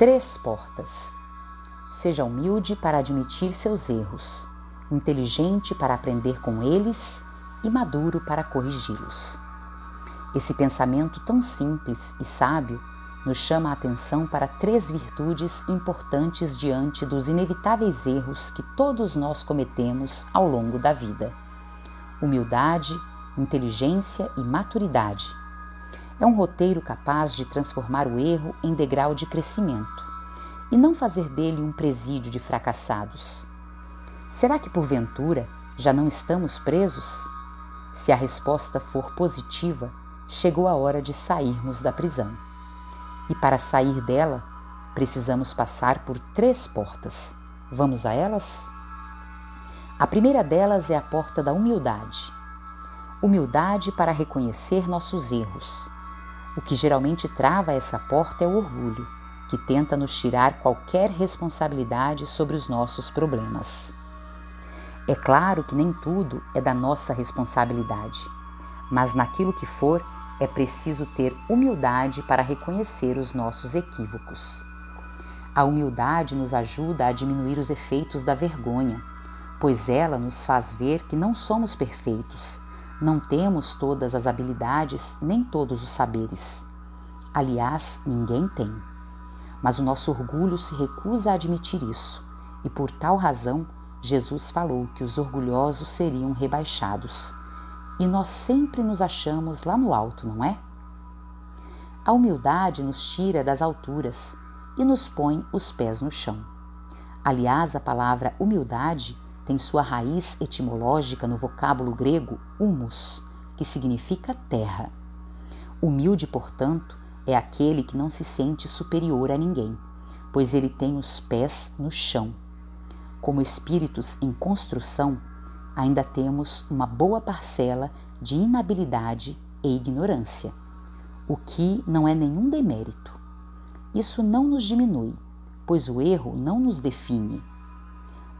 Três portas. Seja humilde para admitir seus erros, inteligente para aprender com eles e maduro para corrigi-los. Esse pensamento tão simples e sábio nos chama a atenção para três virtudes importantes diante dos inevitáveis erros que todos nós cometemos ao longo da vida: humildade, inteligência e maturidade. É um roteiro capaz de transformar o erro em degrau de crescimento e não fazer dele um presídio de fracassados. Será que porventura já não estamos presos? Se a resposta for positiva, chegou a hora de sairmos da prisão. E para sair dela, precisamos passar por três portas. Vamos a elas? A primeira delas é a porta da humildade. Humildade para reconhecer nossos erros. O que geralmente trava essa porta é o orgulho, que tenta nos tirar qualquer responsabilidade sobre os nossos problemas. É claro que nem tudo é da nossa responsabilidade, mas naquilo que for, é preciso ter humildade para reconhecer os nossos equívocos. A humildade nos ajuda a diminuir os efeitos da vergonha, pois ela nos faz ver que não somos perfeitos, não temos todas as habilidades nem todos os saberes. Aliás, ninguém tem. Mas o nosso orgulho se recusa a admitir isso, e por tal razão Jesus falou que os orgulhosos seriam rebaixados. E nós sempre nos achamos lá no alto, não é? A humildade nos tira das alturas e nos põe os pés no chão. Aliás, a palavra humildade tem sua raiz etimológica no vocábulo grego humus, que significa terra. Humilde, portanto, é aquele que não se sente superior a ninguém, pois ele tem os pés no chão como espíritos em construção, ainda temos uma boa parcela de inabilidade e ignorância, o que não é nenhum demérito. Isso não nos diminui, pois o erro não nos define.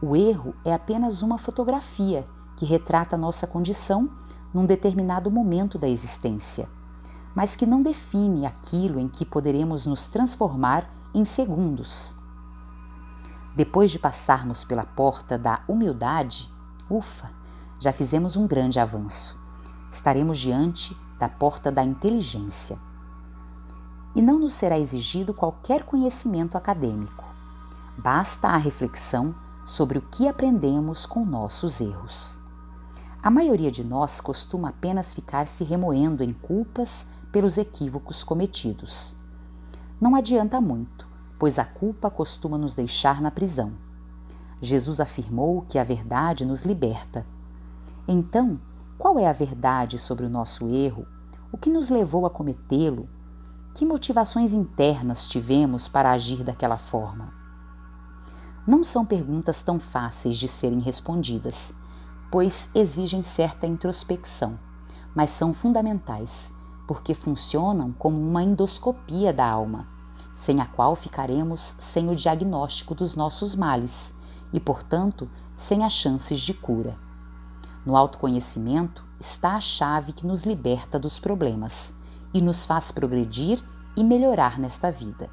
O erro é apenas uma fotografia que retrata nossa condição num determinado momento da existência, mas que não define aquilo em que poderemos nos transformar em segundos. Depois de passarmos pela porta da humildade, ufa, já fizemos um grande avanço. Estaremos diante da porta da inteligência. E não nos será exigido qualquer conhecimento acadêmico. Basta a reflexão sobre o que aprendemos com nossos erros. A maioria de nós costuma apenas ficar se remoendo em culpas pelos equívocos cometidos. Não adianta muito pois a culpa costuma nos deixar na prisão. Jesus afirmou que a verdade nos liberta. Então, qual é a verdade sobre o nosso erro? O que nos levou a cometê-lo? Que motivações internas tivemos para agir daquela forma? Não são perguntas tão fáceis de serem respondidas, pois exigem certa introspecção, mas são fundamentais, porque funcionam como uma endoscopia da alma sem a qual ficaremos sem o diagnóstico dos nossos males e, portanto, sem as chances de cura. No autoconhecimento está a chave que nos liberta dos problemas e nos faz progredir e melhorar nesta vida.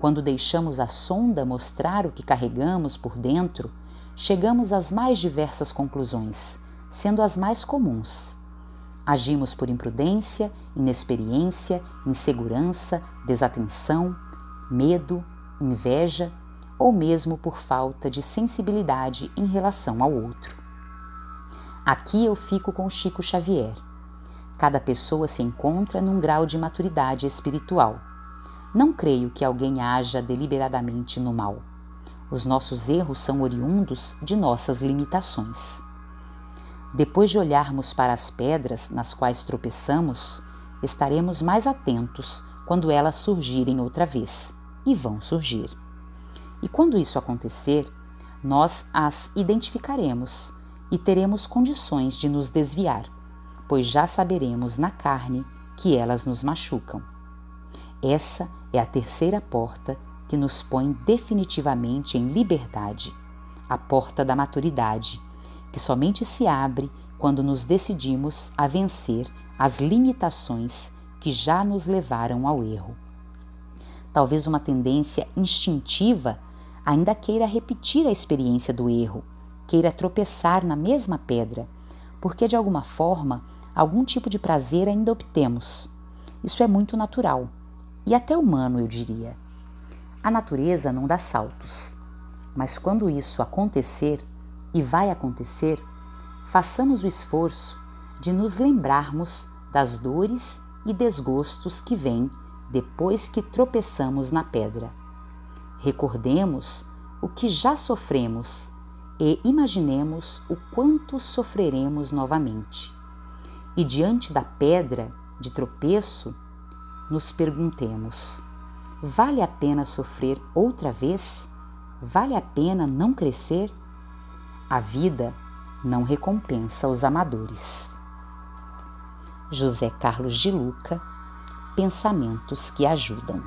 Quando deixamos a sonda mostrar o que carregamos por dentro, chegamos às mais diversas conclusões, sendo as mais comuns. Agimos por imprudência, inexperiência, insegurança, desatenção, medo, inveja ou mesmo por falta de sensibilidade em relação ao outro. Aqui eu fico com Chico Xavier. Cada pessoa se encontra num grau de maturidade espiritual. Não creio que alguém haja deliberadamente no mal. Os nossos erros são oriundos de nossas limitações. Depois de olharmos para as pedras nas quais tropeçamos, estaremos mais atentos quando elas surgirem outra vez, e vão surgir. E quando isso acontecer, nós as identificaremos e teremos condições de nos desviar, pois já saberemos na carne que elas nos machucam. Essa é a terceira porta que nos põe definitivamente em liberdade, a porta da maturidade que somente se abre quando nos decidimos a vencer as limitações que já nos levaram ao erro. talvez uma tendência instintiva, ainda queira repetir a experiência do erro, queira tropeçar na mesma pedra, porque de alguma forma algum tipo de prazer ainda obtemos. Isso é muito natural e até humano, eu diria. A natureza não dá saltos, mas quando isso acontecer, e vai acontecer, façamos o esforço de nos lembrarmos das dores e desgostos que vêm depois que tropeçamos na pedra. Recordemos o que já sofremos e imaginemos o quanto sofreremos novamente. E diante da pedra de tropeço, nos perguntemos: vale a pena sofrer outra vez? Vale a pena não crescer? A vida não recompensa os amadores. José Carlos de Luca Pensamentos que ajudam.